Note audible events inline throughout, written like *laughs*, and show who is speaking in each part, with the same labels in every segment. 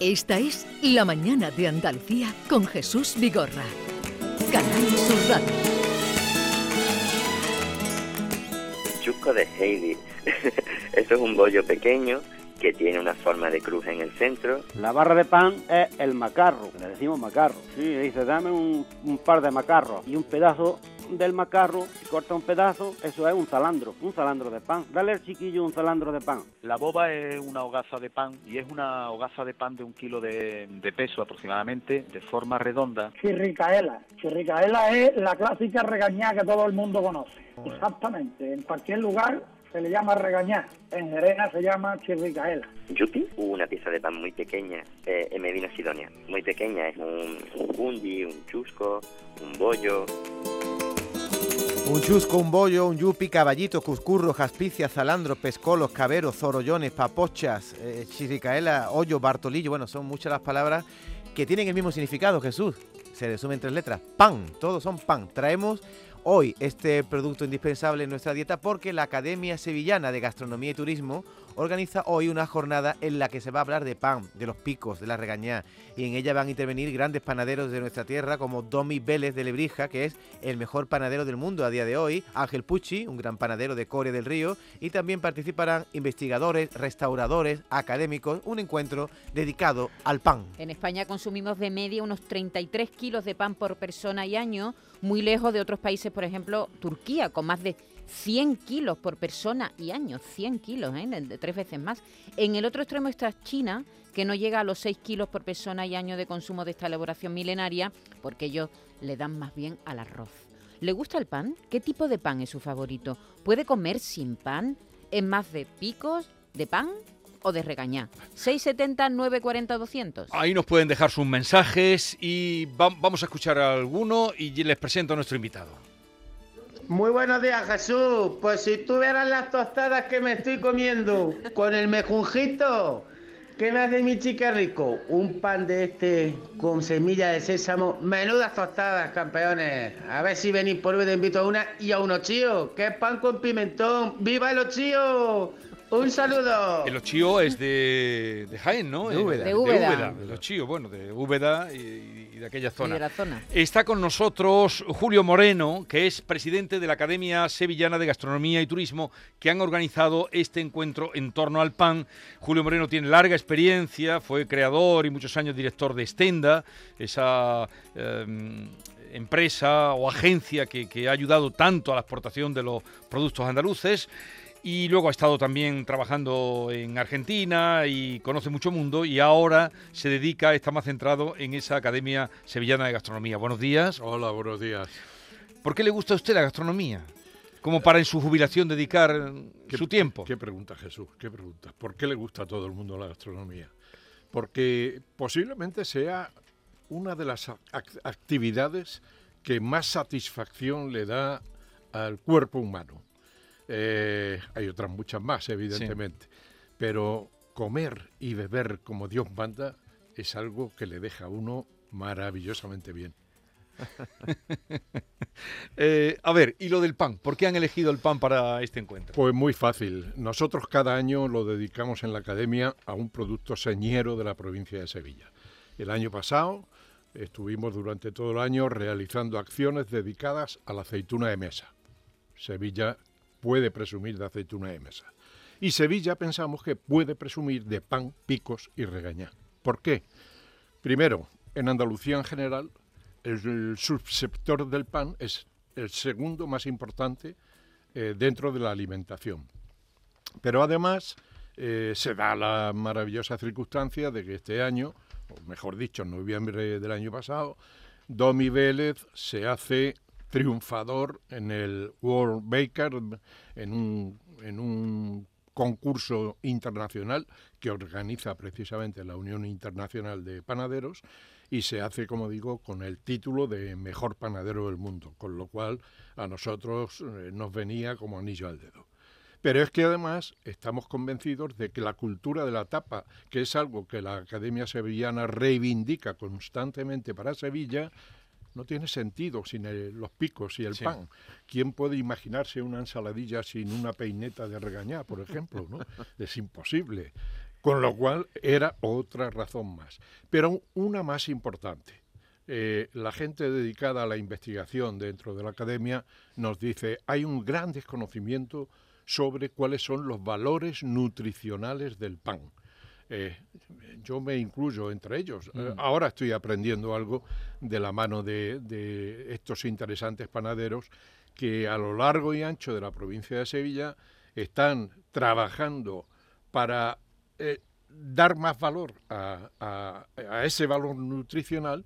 Speaker 1: Esta es La Mañana de Andalucía con Jesús Vigorra. Canal Sur Radio.
Speaker 2: Chusco de Heidi. *laughs* Esto es un bollo pequeño que tiene una forma de cruz en el centro.
Speaker 3: La barra de pan es el macarro, le decimos macarro. Sí, dice, dame un, un par de macarros y un pedazo del macarro, y corta un pedazo, eso es un zalandro, un zalandro de pan. Dale al chiquillo un zalandro de pan.
Speaker 4: La boba es una hogaza de pan y es una hogaza de pan de un kilo de, de peso aproximadamente, de forma redonda.
Speaker 5: Chirricaela. Chirricaela es la clásica regañá que todo el mundo conoce. Exactamente. En cualquier lugar se le llama regañá. En Jerena se llama chirricaela.
Speaker 2: Yupi, una pieza de pan muy pequeña eh, en Medina Sidonia. Muy pequeña, es un, un bundi, un chusco, un bollo.
Speaker 6: Un chusco, un bollo, un yupi, caballito, cuscurro, jaspicia, zalandro, pescolos, caberos, zorollones, papochas, eh, chiricaela, hoyo, bartolillo. Bueno, son muchas las palabras que tienen el mismo significado, Jesús. Se resumen en tres letras. Pan, todos son pan. Traemos hoy este producto indispensable en nuestra dieta porque la Academia Sevillana de Gastronomía y Turismo organiza hoy una jornada en la que se va a hablar de pan, de los picos, de la regañá y en ella van a intervenir grandes panaderos de nuestra tierra como Domi Vélez de Lebrija, que es el mejor panadero del mundo a día de hoy, Ángel Pucci, un gran panadero de Coria del Río y también participarán investigadores, restauradores, académicos, un encuentro dedicado al pan.
Speaker 7: En España consumimos de media unos 33 kilos de pan por persona y año, muy lejos de otros países, por ejemplo, Turquía, con más de 100 kilos por persona y año, 100 kilos, ¿eh? de, tres veces más. En el otro extremo está China, que no llega a los 6 kilos por persona y año de consumo de esta elaboración milenaria, porque ellos le dan más bien al arroz. ¿Le gusta el pan? ¿Qué tipo de pan es su favorito? ¿Puede comer sin pan? ¿Es más de picos, de pan o de regañá? 670 940 200.
Speaker 8: Ahí nos pueden dejar sus mensajes y va- vamos a escuchar a alguno y les presento a nuestro invitado.
Speaker 9: Muy buenos días, Jesús. Pues si tú vieras las tostadas que me estoy comiendo con el mejunjito que me hace mi chica rico, un pan de este con semilla de sésamo, menudas tostadas, campeones. A ver si venís por hoy te invito a una y a unos chíos, que es pan con pimentón. ¡Viva los chíos! Un saludo.
Speaker 8: El ochío es de, de Jaén, ¿no?
Speaker 6: De Úbeda.
Speaker 7: De Úbeda.
Speaker 8: De los chíos, bueno, de Úbeda y, y de aquella zona.
Speaker 7: de la zona.
Speaker 8: Está con nosotros Julio Moreno, que es presidente de la Academia Sevillana de Gastronomía y Turismo, que han organizado este encuentro en torno al pan. Julio Moreno tiene larga experiencia, fue creador y muchos años director de Estenda, esa eh, empresa o agencia que, que ha ayudado tanto a la exportación de los productos andaluces. Y luego ha estado también trabajando en Argentina y conoce mucho mundo y ahora se dedica, está más centrado en esa Academia Sevillana de Gastronomía. Buenos días.
Speaker 10: Hola, buenos días.
Speaker 8: ¿Por qué le gusta a usted la gastronomía? Como para en su jubilación dedicar
Speaker 10: ¿Qué-
Speaker 8: su tiempo.
Speaker 10: ¿Qué pregunta, Jesús? ¿Qué pregunta? ¿Por qué le gusta a todo el mundo la gastronomía? Porque posiblemente sea una de las ac- actividades que más satisfacción le da al cuerpo humano. Eh, hay otras muchas más, evidentemente. Pero comer y beber como Dios manda es algo que le deja a uno maravillosamente bien. *laughs*
Speaker 8: Eh, a ver, y lo del pan. ¿Por qué han elegido el pan para este encuentro?
Speaker 10: Pues muy fácil. Nosotros cada año lo dedicamos en la academia a un producto señero de la provincia de Sevilla. El año pasado estuvimos durante todo el año realizando acciones dedicadas a la aceituna de mesa. Sevilla puede presumir de aceituna de mesa. Y Sevilla pensamos que puede presumir de pan, picos y regañá. ¿Por qué? Primero, en Andalucía en general, el, subsector del pan es el segundo más importante eh, dentro de la alimentación. Pero además eh, se da la maravillosa circunstancia de que este año, o mejor dicho, en noviembre del año pasado, Domi Vélez se hace triunfador en el World Baker, en un, en un concurso internacional que organiza precisamente la Unión Internacional de Panaderos y se hace, como digo, con el título de mejor panadero del mundo, con lo cual a nosotros eh, nos venía como anillo al dedo. Pero es que además estamos convencidos de que la cultura de la tapa, que es algo que la Academia Sevillana reivindica constantemente para Sevilla, no tiene sentido sin el- los picos y el
Speaker 8: Sí.
Speaker 10: pan. ¿Quién puede imaginarse una ensaladilla sin una peineta de regañá, por ejemplo? ¿no? *laughs* es imposible. Con lo cual era otra razón más. Pero una más importante. Eh, la gente dedicada a la investigación dentro de la academia nos dice hay un gran desconocimiento sobre cuáles son los valores nutricionales del pan. Eh, yo me incluyo entre ellos. Eh,
Speaker 8: Mm.
Speaker 10: ahora estoy aprendiendo algo de la mano de, de estos interesantes panaderos que a lo largo y ancho de la provincia de Sevilla están trabajando para eh, dar más valor a, a- a ese valor nutricional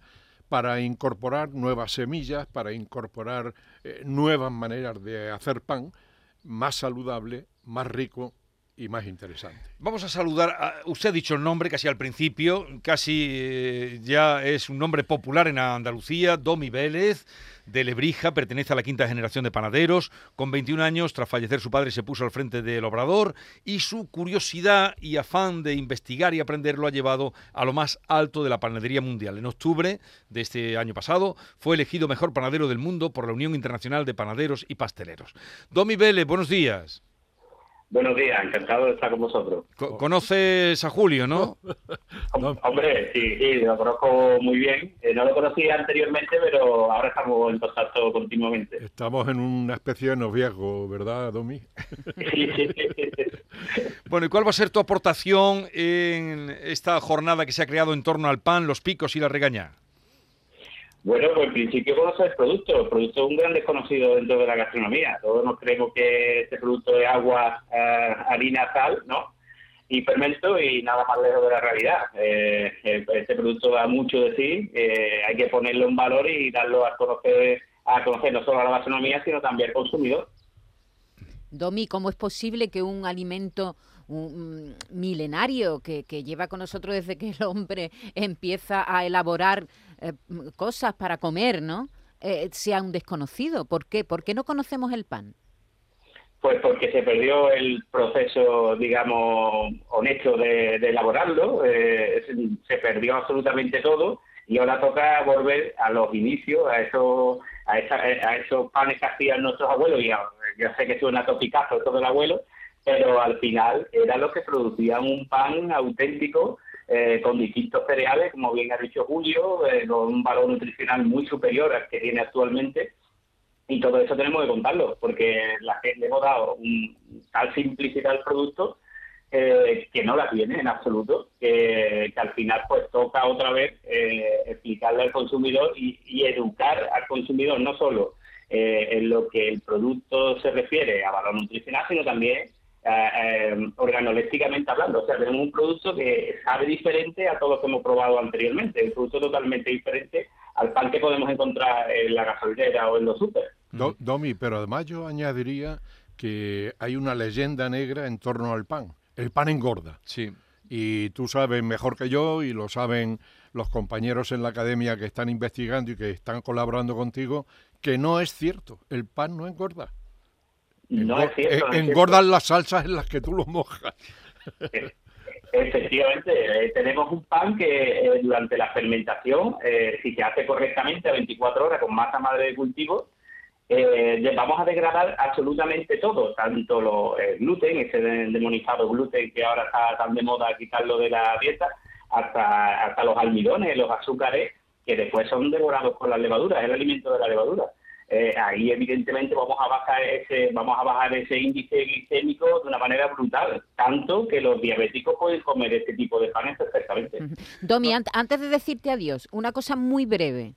Speaker 10: para incorporar nuevas semillas, para incorporar eh, nuevas maneras de hacer pan más saludable, más rico y más interesante.
Speaker 8: Vamos a saludar, a- usted ha dicho el nombre casi al principio, casi eh, ya es un nombre popular en Andalucía, Domi Vélez, de Lebrija, pertenece a la quinta generación de panaderos, con 21 años, tras fallecer su padre, se puso al frente del obrador y su curiosidad y afán de investigar y aprender lo ha llevado a lo más alto de la panadería mundial. En octubre de este año pasado fue elegido mejor panadero del mundo por la Unión Internacional de Panaderos y Pasteleros. Domi Vélez, buenos días.
Speaker 11: Buenos días, encantado de estar con vosotros.
Speaker 8: Co- Conoces a Julio, ¿no? *laughs*
Speaker 11: Hombre, sí, sí, lo conozco muy bien. Eh, no lo conocía anteriormente, pero ahora estamos en contacto continuamente.
Speaker 10: Estamos en una especie de noviazgo, ¿verdad, Domi? *laughs*
Speaker 8: Bueno, ¿y cuál va a ser tu aportación en esta jornada que se ha creado en torno al pan, los picos y la regaña?
Speaker 11: Bueno, pues en principio conocer el producto. El producto es un gran desconocido dentro de la gastronomía. Todos nos creemos que este producto es agua, eh, harina, sal, ¿no? Y fermento y nada más lejos de la realidad. Eh, eh, este producto da mucho de sí. hay que ponerlo en valor y darlo a conocer, a conocer no solo a la gastronomía, sino también al consumidor.
Speaker 7: Domi, ¿cómo es posible que un alimento milenario que lleva con nosotros desde que el hombre *laughs* empieza a elaborar eh, cosas para comer, ¿no? Eh, sea un desconocido. ¿Por qué? ¿Por qué no conocemos el pan?
Speaker 11: Pues porque se perdió el proceso, digamos, honesto de, elaborarlo, eh, se, perdió absolutamente todo y ahora toca volver a los inicios, a esos, a, esa- a esos panes que hacían nuestros abuelos, y a- yo sé que suena topicazo todo el abuelo, pero al final era lo que producían un pan auténtico eh, con distintos cereales, como bien ha dicho Julio, eh, con un valor nutricional muy superior al que tiene actualmente. Y todo eso tenemos que contarlo, porque la gente hemos dado un, tal simplicidad al producto eh, que no la tiene en absoluto, que, que al final pues toca otra vez eh, explicarle al consumidor y, y educar al consumidor no solo eh, en lo que el producto se refiere a valor nutricional, sino también eh, eh, organolépticamente hablando. O sea, tenemos un producto que sabe diferente a todo lo que hemos probado anteriormente, un producto totalmente diferente al pan que podemos encontrar en la gasolinera o en los super.
Speaker 10: Do- Domi, pero además yo añadiría que hay una leyenda negra en torno al pan. El pan engorda.
Speaker 8: Sí.
Speaker 10: Y tú sabes mejor que yo y lo saben los compañeros en la academia que están investigando y que están colaborando contigo, que no es cierto. El pan no engorda.
Speaker 11: No
Speaker 10: Engor-
Speaker 11: es cierto,
Speaker 10: eh,
Speaker 11: es cierto.
Speaker 10: engordan las salsas en las que tú lo mojas. *laughs*
Speaker 11: Efectivamente, eh, tenemos un pan que eh, durante la fermentación, eh, si se hace correctamente a 24 horas con masa madre de cultivo, eh, vamos a degradar absolutamente todo, tanto lo- el gluten, ese de- demonizado gluten que ahora está tan de moda quitarlo de la dieta, hasta, hasta los almidones, los azúcares, que después son devorados por las levaduras, es el alimento de la levadura. Eh, ahí evidentemente vamos a bajar ese vamos a bajar ese índice glicémico de una manera brutal tanto que los diabéticos pueden comer este tipo de panes perfectamente
Speaker 7: Domi, ant- antes de decirte adiós, una cosa muy breve.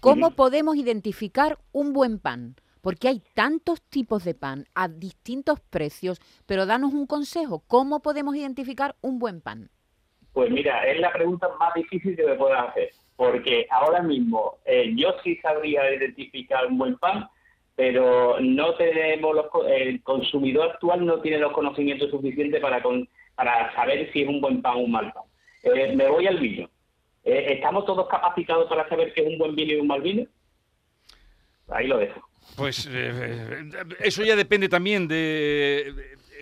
Speaker 7: ¿Cómo podemos identificar un buen pan? Porque hay tantos tipos de pan a distintos precios, pero danos un consejo. ¿Cómo podemos identificar un buen pan?
Speaker 11: Pues mira, es la pregunta más difícil que me puedas hacer, porque ahora mismo eh, yo sí sabría identificar un buen pan, pero no tenemos los, el consumidor actual no tiene los conocimientos suficientes para con- para saber si es un buen pan o un mal pan. Eh, me voy al vino. Eh, ¿Estamos todos capacitados para saber qué es un buen vino y un mal vino? Ahí lo dejo.
Speaker 8: Pues eso ya depende también de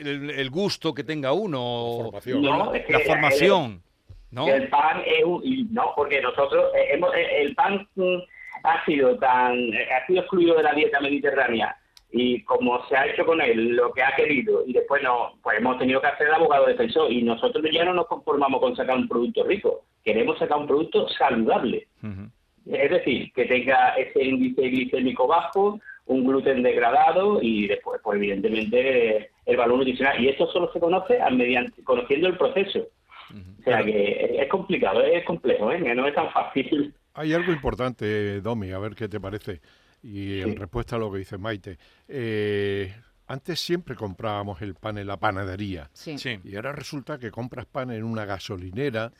Speaker 8: el, el gusto que tenga uno, la
Speaker 10: formación,
Speaker 11: No, es que
Speaker 8: la formación, ¿no?
Speaker 11: que el pan es un, y no porque nosotros eh, hemos, eh, el pan mm, ha sido tan eh, ha sido excluido de la dieta mediterránea y como se ha hecho con él lo que ha querido y después no, pues hemos tenido que hacer el abogado defensor y nosotros ya no nos conformamos con sacar un producto rico, queremos sacar un producto saludable. Es decir, que tenga ese índice glicémico bajo, un gluten degradado y después, pues evidentemente, el valor nutricional. Y esto solo se conoce mediante, conociendo el proceso. O sea que es complicado, es complejo, ¿eh? no es tan fácil.
Speaker 10: Hay algo importante, Domi, a ver qué te parece. Y en respuesta a lo que dice Maite, eh, antes siempre comprábamos el pan en la panadería.
Speaker 7: Sí.
Speaker 10: Y ahora resulta que compras pan en una gasolinera,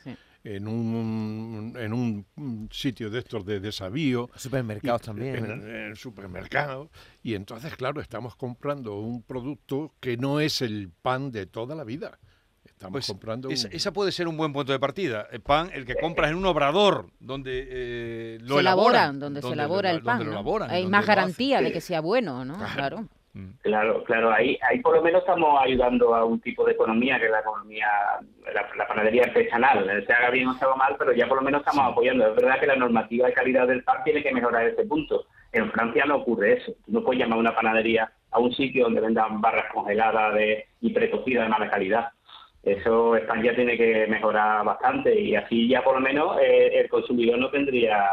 Speaker 10: en, un, en un sitio de estos de desabío.
Speaker 6: Supermercados también.
Speaker 10: En, en supermercados. Y entonces, claro, estamos comprando un producto que no es el pan de toda la vida. Estamos
Speaker 8: Pues
Speaker 10: comprando
Speaker 8: esa,
Speaker 10: un-
Speaker 8: esa puede ser un buen punto de partida. El pan, el que compras en un obrador donde eh, lo
Speaker 7: se
Speaker 8: elaboran,
Speaker 7: elaboran, donde, se elabora el
Speaker 8: donde
Speaker 7: pan.
Speaker 8: lo
Speaker 7: ¿no?
Speaker 8: elaboran,
Speaker 7: Hay
Speaker 8: donde
Speaker 7: más garantía de que sea bueno, ¿no? Claro.
Speaker 11: Claro, claro, ahí, ahí por lo menos estamos ayudando a un tipo de economía que es la economía, la, la panadería artesanal, eh, se haga bien o se haga mal, pero ya por lo menos estamos apoyando. Es verdad que la normativa de calidad del pan tiene que mejorar ese punto. En Francia no ocurre eso. Tú no puedes llamar a una panadería a un sitio donde vendan barras congeladas de, y precocidas de mala calidad. Eso España tiene que mejorar bastante y así ya por lo menos eh, el consumidor no tendría,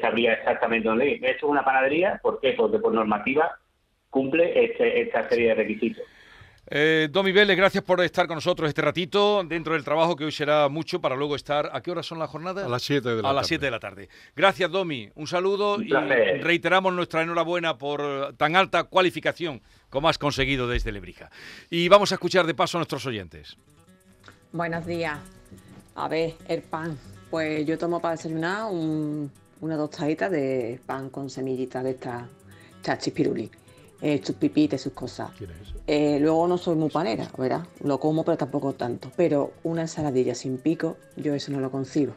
Speaker 11: sabría exactamente dónde ir. Esto es una panadería, ¿por qué? Porque por normativa cumple este- esta serie de requisitos.
Speaker 8: Eh, Domi Vélez, gracias por estar con nosotros este ratito dentro del trabajo que hoy será mucho para luego estar. ¿A qué horas son las jornadas?
Speaker 10: A las 7 de la
Speaker 8: A las
Speaker 10: tarde.
Speaker 8: 7 de la tarde. Gracias, Domi. Un saludo
Speaker 11: Un
Speaker 8: y reiteramos nuestra enhorabuena por tan alta cualificación como has conseguido desde Lebrija. Y vamos a escuchar de paso a nuestros oyentes.
Speaker 12: Buenos días. A ver, el pan. Pues yo tomo para desayunar un- una tostadita de pan con semillitas de estas chachispiruli, eh, sus pipitas, sus cosas. Eh, luego no soy muy panera, ¿verdad? Lo como, pero tampoco tanto. Pero una ensaladilla sin pico, yo eso no lo concibo.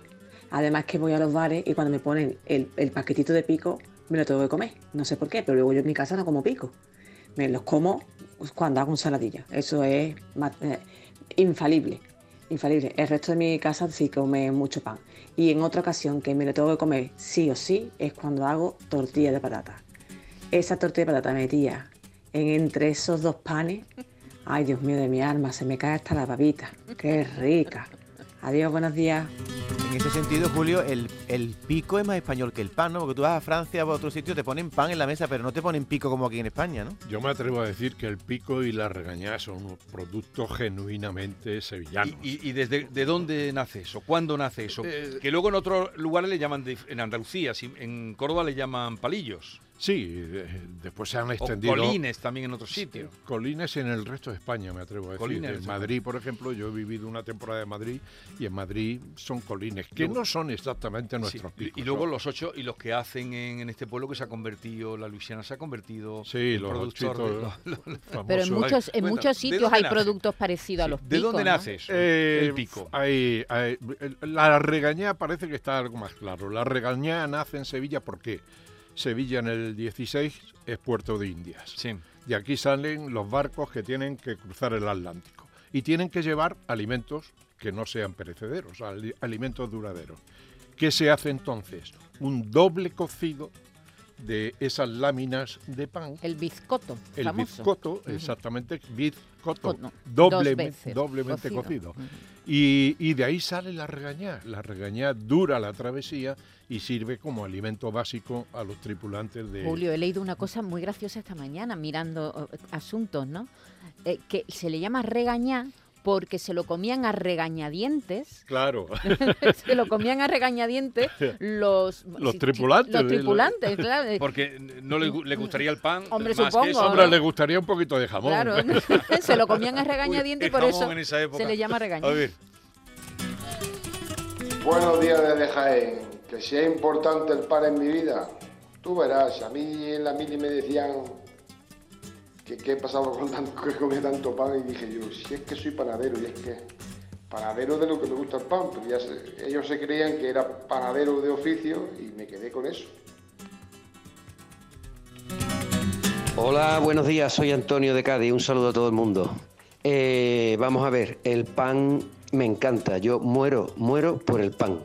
Speaker 12: Además que voy a los bares y cuando me ponen el, el paquetito de pico, me lo tengo que comer. No sé por qué, pero luego yo en mi casa no como pico. Me los como cuando hago ensaladilla. Eso es eh, infalible. Infalible. El resto de mi casa sí come mucho pan. Y en otra ocasión que me lo tengo que comer sí o sí es cuando hago tortilla de patata. Esa tortilla de patata metida en entre esos dos panes. Ay, Dios mío de mi alma, se me cae hasta la babita. Qué rica. Adiós, buenos días.
Speaker 6: En ese sentido, Julio, el, el pico es más español que el pan, ¿no? Porque tú vas a Francia o a otro sitio, te ponen pan en la mesa, pero no te ponen pico como aquí en España, ¿no?
Speaker 10: Yo me atrevo a decir que el pico y la regañada son unos productos genuinamente sevillanos.
Speaker 8: ¿Y, y desde de dónde nace eso? ¿Cuándo nace eso?
Speaker 10: Eh,
Speaker 8: que luego en otros lugares le llaman, en Andalucía, si- en Córdoba le llaman palillos.
Speaker 10: Sí, eh, después se han
Speaker 8: O
Speaker 10: extendido.
Speaker 8: colines también en otros sitios.
Speaker 10: Colines en el resto de España, me atrevo a decir.
Speaker 8: Colines en de
Speaker 10: Madrid, por ejemplo, yo he vivido una temporada en Madrid y en Madrid son colines, que no son exactamente nuestros
Speaker 8: y-
Speaker 10: picos.
Speaker 8: y luego los ocho y los que hacen en, en este pueblo que se ha convertido, la Luisiana se ha convertido
Speaker 10: Sí,
Speaker 8: en
Speaker 10: los
Speaker 8: productor de-
Speaker 10: ochitos
Speaker 8: lo- lo- lo-
Speaker 7: Pero en muchos, en
Speaker 8: Bueno,
Speaker 7: muchos
Speaker 8: ¿de
Speaker 7: sitios
Speaker 8: dónde
Speaker 7: hay
Speaker 8: nace?
Speaker 7: productos parecidos a los
Speaker 8: ¿De
Speaker 7: picos.
Speaker 8: dónde
Speaker 7: ¿no?
Speaker 8: nace eso?
Speaker 10: Eh,
Speaker 8: el pico.
Speaker 10: hay- hay- la regañada parece que está algo más claro. La regañada nace en Sevilla porque Sevilla en el 16 es puerto de Indias.
Speaker 8: Sí.
Speaker 10: De aquí salen los barcos que tienen que cruzar el Atlántico y tienen que llevar alimentos que no sean perecederos, ali- alimentos duraderos. ¿Qué se hace entonces? Un doble cocido de esas láminas de pan.
Speaker 7: El bizcoto,
Speaker 10: El
Speaker 7: famoso.
Speaker 10: bizcoto, exactamente, bizcoto, doblemente, doblemente
Speaker 7: cocido.
Speaker 10: cocido. Y, y de ahí sale la regañá. La regañá dura la travesía y sirve como alimento básico a los tripulantes de...
Speaker 7: Julio, he leído una cosa muy graciosa esta mañana mirando eh, asuntos, ¿no? Eh, que se le llama regañar porque se lo comían a regañadientes.
Speaker 10: Claro. *laughs*
Speaker 7: se lo comían a regañadientes los,
Speaker 10: Los
Speaker 7: si-
Speaker 10: tripulantes,
Speaker 7: Los tripulantes, claro.
Speaker 8: Porque no le, gu- le gustaría el pan
Speaker 7: Hombre,
Speaker 8: más
Speaker 7: supongo,
Speaker 8: que eso.
Speaker 10: Hombre, le gustaría un poquito de jamón.
Speaker 7: Claro, *laughs* *laughs* se lo comían a regañadientes y por eso
Speaker 8: en esa época.
Speaker 7: se le llama
Speaker 8: ver,
Speaker 13: Buenos días desde Jaén. Que sea importante el pan en mi vida. Tú verás, a mí en la mili me decían que qué pasaba con tanto, que comía tanto pan y dije yo, si es que soy panadero y es que panadero de lo que me gusta el pan, pero ya ellos se creían que era panadero de oficio y me quedé con eso.
Speaker 14: Hola, buenos días, soy Antonio de Cádiz, un saludo a todo el mundo. Eh, vamos a ver, el pan me encanta, yo muero, muero por el pan.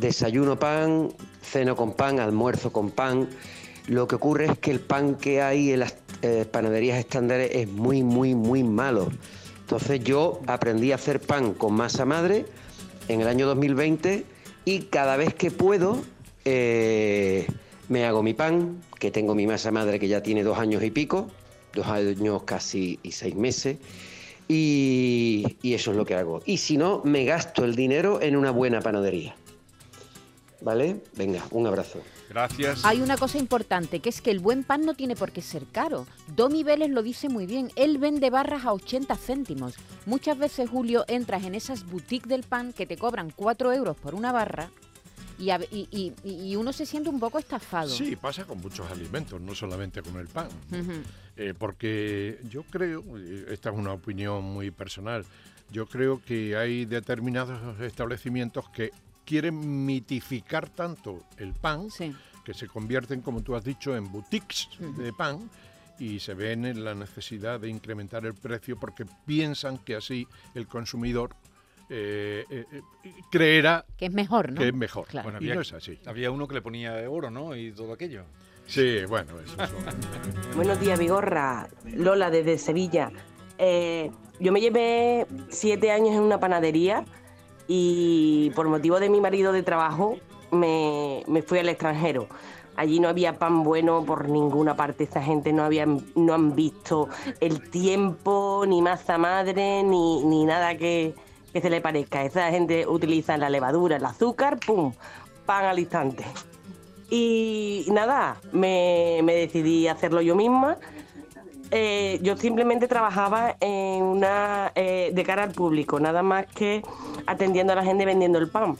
Speaker 14: Desayuno pan, ceno con pan, almuerzo con pan. Lo que ocurre es que el pan que hay en las eh, panaderías estándares es muy, muy, muy malo. Entonces yo aprendí a hacer pan con masa madre en el año 2020 y cada vez que puedo eh, me hago mi pan, que tengo mi masa madre que ya tiene dos años y pico, dos años casi y seis meses. Y, y eso es lo que hago. Y si no, me gasto el dinero en una buena panadería. ¿Vale? Venga, un abrazo.
Speaker 8: Gracias.
Speaker 7: Hay una cosa importante, que es que el buen pan no tiene por qué ser caro. Domi Vélez lo dice muy bien, él vende barras a 80 céntimos. Muchas veces, Julio, entras en esas boutiques del pan que te cobran 4 euros por una barra y, a- y- y- y uno se siente un poco estafado.
Speaker 10: Sí, pasa con muchos alimentos, no solamente con el pan. Eh, porque yo creo, eh, esta es una opinión muy personal, yo creo que hay determinados establecimientos que quieren mitificar tanto el pan que se convierten, como tú has dicho, en boutiques de pan y se ven en la necesidad de incrementar el precio porque piensan que así el consumidor eh, eh, eh, creerá
Speaker 7: Que es mejor, ¿no?
Speaker 10: que es mejor.
Speaker 8: Bueno,
Speaker 10: y
Speaker 8: había,
Speaker 10: no es así.
Speaker 8: había uno que le ponía oro, ¿no? Y todo aquello.
Speaker 10: Sí, bueno, eso son- *laughs*
Speaker 15: Buenos días, Vigorra. Lola, desde Sevilla. Eh, yo me llevé siete años en una panadería y por motivo de mi marido de trabajo me, me fui al extranjero. Allí no había pan bueno por ninguna parte. Esta gente no, había, no han visto el tiempo, ni masa madre, ni, ni nada que, que se le parezca. Esa gente utiliza la levadura, el azúcar, ¡pum! Pan al instante. Y nada, me, me decidí a hacerlo yo misma. Eh, yo simplemente trabajaba en una eh, de cara al público, nada más que atendiendo a la gente vendiendo el pan.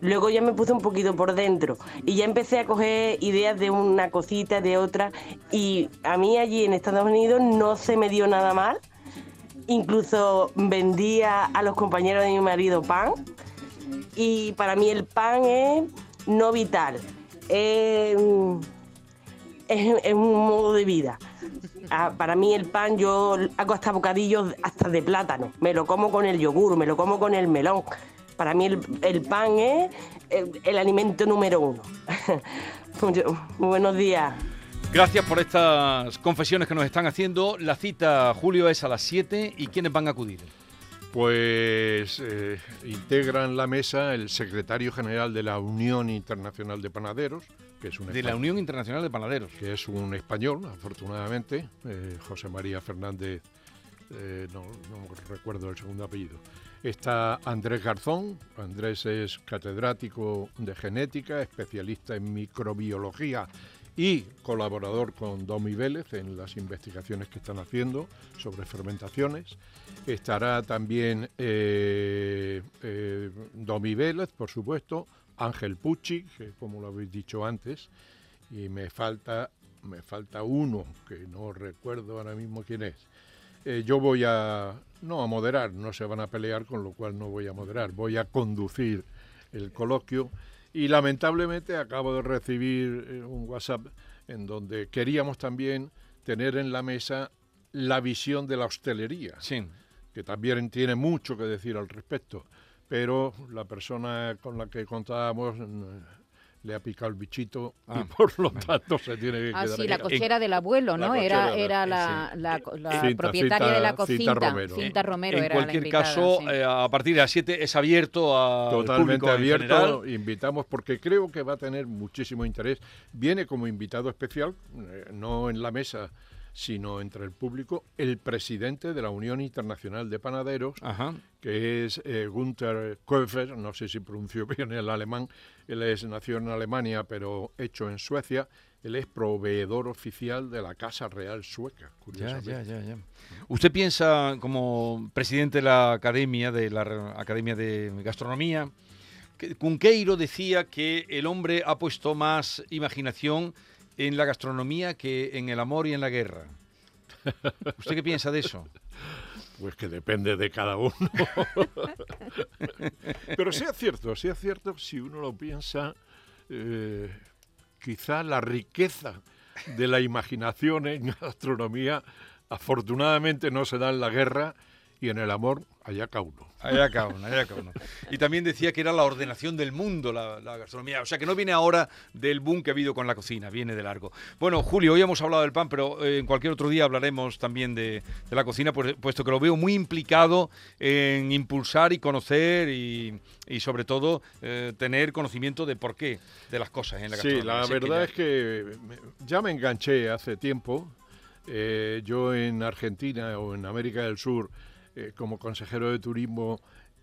Speaker 15: Luego ya me puse un poquito por dentro y ya empecé a coger ideas de una cosita, de otra. Y a mí allí en Estados Unidos no se me dio nada mal. Incluso vendía a los compañeros de mi marido pan. Y para mí el pan es no vital. Es, es- es un modo de vida. Para mí el pan yo hago hasta bocadillos hasta de plátano. Me lo como con el yogur, me lo como con el melón. Para mí el, el pan es el, el alimento número uno. *laughs* Buenos días.
Speaker 8: Gracias por estas confesiones que nos están haciendo. La cita, Julio, es a las 7 y ¿quiénes van a acudir?
Speaker 10: Pues eh, integran la mesa el secretario general de la Unión Internacional de Panaderos, que es un
Speaker 8: De la Unión Internacional de Panaderos.
Speaker 10: que es un español, afortunadamente, eh, José María Fernández, eh, no, no recuerdo el segundo apellido. Está Andrés Garzón, Andrés es catedrático de genética, especialista en microbiología y colaborador con Domi Vélez en las investigaciones que están haciendo sobre fermentaciones. Estará también eh, eh, Domi Vélez, por supuesto, Ángel Pucci, que como lo habéis dicho antes, y me falta, me falta uno, que no recuerdo ahora mismo quién es. Eh, yo voy a, no a moderar, no se van a pelear, con lo cual no voy a moderar, voy a conducir el coloquio. Y lamentablemente acabo de recibir eh, un WhatsApp en donde queríamos también tener en la mesa la visión de la hostelería, que también tiene mucho que decir al respecto, pero la persona con la que contábamos mm, le ha picado el bichito
Speaker 8: Ah,
Speaker 10: y por lo tanto se tiene que
Speaker 7: Ah,
Speaker 10: quedar
Speaker 7: sí, la cochera del abuelo,
Speaker 10: La
Speaker 7: ¿no? Era, era
Speaker 10: sí.
Speaker 7: la, la- la
Speaker 10: Cinta,
Speaker 7: propietaria
Speaker 10: Cinta-
Speaker 7: de la
Speaker 10: Cinta
Speaker 7: cocina.
Speaker 10: Romero.
Speaker 7: Cinta Romero
Speaker 8: en
Speaker 7: era la
Speaker 8: cualquier
Speaker 7: invitada,
Speaker 8: caso,
Speaker 7: sí.
Speaker 8: eh, a partir de las 7 es abierto a
Speaker 10: Totalmente
Speaker 8: público en
Speaker 10: abierto,
Speaker 8: general.
Speaker 10: invitamos porque creo que va a tener muchísimo interés. Viene como invitado especial, eh, no en la mesa, sino entre el público, el presidente de la Unión Internacional de Panaderos, que es eh, Gunther Köfer, no sé si pronunció *laughs* bien el alemán, él es nació en Alemania pero hecho en Suecia, él es proveedor oficial de la Casa Real Sueca, curiosamente.
Speaker 8: ya, ya, ya. ¿Usted piensa, como presidente de la Academia, de la Academia de Gastronomía, que Cunqueiro decía que el hombre ha puesto más imaginación en la gastronomía que en el amor y en la guerra? ¿Usted qué piensa de eso?
Speaker 10: Pues que depende de cada uno. *laughs* Pero sí es cierto, sí es cierto, si uno lo piensa, eh, quizá la riqueza de la imaginación en *laughs* gastronomía afortunadamente no se da en la guerra y en el amor allá cada uno.
Speaker 8: Allá cada uno, allá cada uno. Y también decía que era la ordenación del mundo la, la gastronomía. O sea, que no viene ahora del boom que ha habido con la cocina, viene de largo. Bueno, Julio, hoy hemos hablado del pan, pero eh, en cualquier otro día hablaremos también de, de la cocina, pues- puesto que lo veo muy implicado en impulsar y conocer y, y sobre todo eh, tener conocimiento de por qué de las cosas en la
Speaker 10: Sí,
Speaker 8: gastronomía.
Speaker 10: la
Speaker 8: Así que
Speaker 10: verdad
Speaker 8: ya-
Speaker 10: es que ya me enganché hace tiempo. Eh, yo en Argentina o en América del Sur, eh, como consejero de turismo,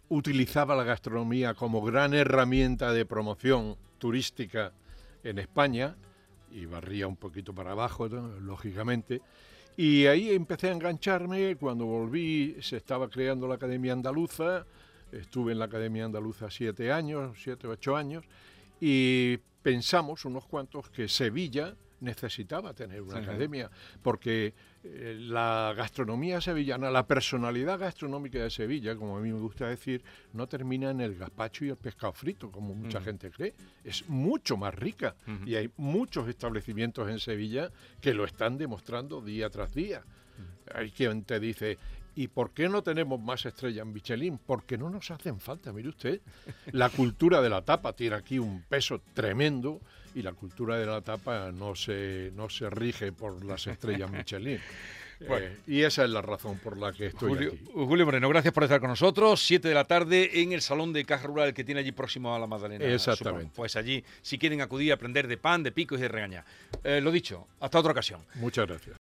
Speaker 10: utilizaba la gastronomía como gran herramienta de promoción turística en España y barría un poquito para abajo, ¿no? lógicamente. Y ahí empecé a engancharme. Cuando volví, se estaba creando la Academia Andaluza. Estuve en la Academia Andaluza siete años, siete o ocho años, y pensamos unos cuantos que Sevilla necesitaba tener una
Speaker 8: Sí,
Speaker 10: academia, porque eh, la gastronomía sevillana, la personalidad gastronómica de Sevilla, como a mí me gusta decir, no termina en el gazpacho y el pescado frito, como mucha
Speaker 8: Ujú.
Speaker 10: gente cree. Es mucho más rica y hay muchos establecimientos en Sevilla que lo están demostrando día tras día. Hay quien te dice, ¿y por qué no tenemos más estrellas en Michelin? Porque no nos hacen falta, mire usted. La cultura de la tapa tiene aquí un peso tremendo y la cultura de la tapa no se, no se rige por las estrellas *laughs* Michelin.
Speaker 8: Bueno.
Speaker 10: Eh, y esa es la razón por la que estoy
Speaker 8: Julio,
Speaker 10: aquí.
Speaker 8: Julio Moreno, gracias por estar con nosotros. Siete de la tarde en el Salón de Caja Rural que tiene allí próximo a la Magdalena.
Speaker 10: Exactamente.
Speaker 8: supongo. Pues allí, si quieren acudir a aprender de pan, de picos y de regañar. Eh, lo dicho, hasta otra ocasión.
Speaker 10: Muchas gracias.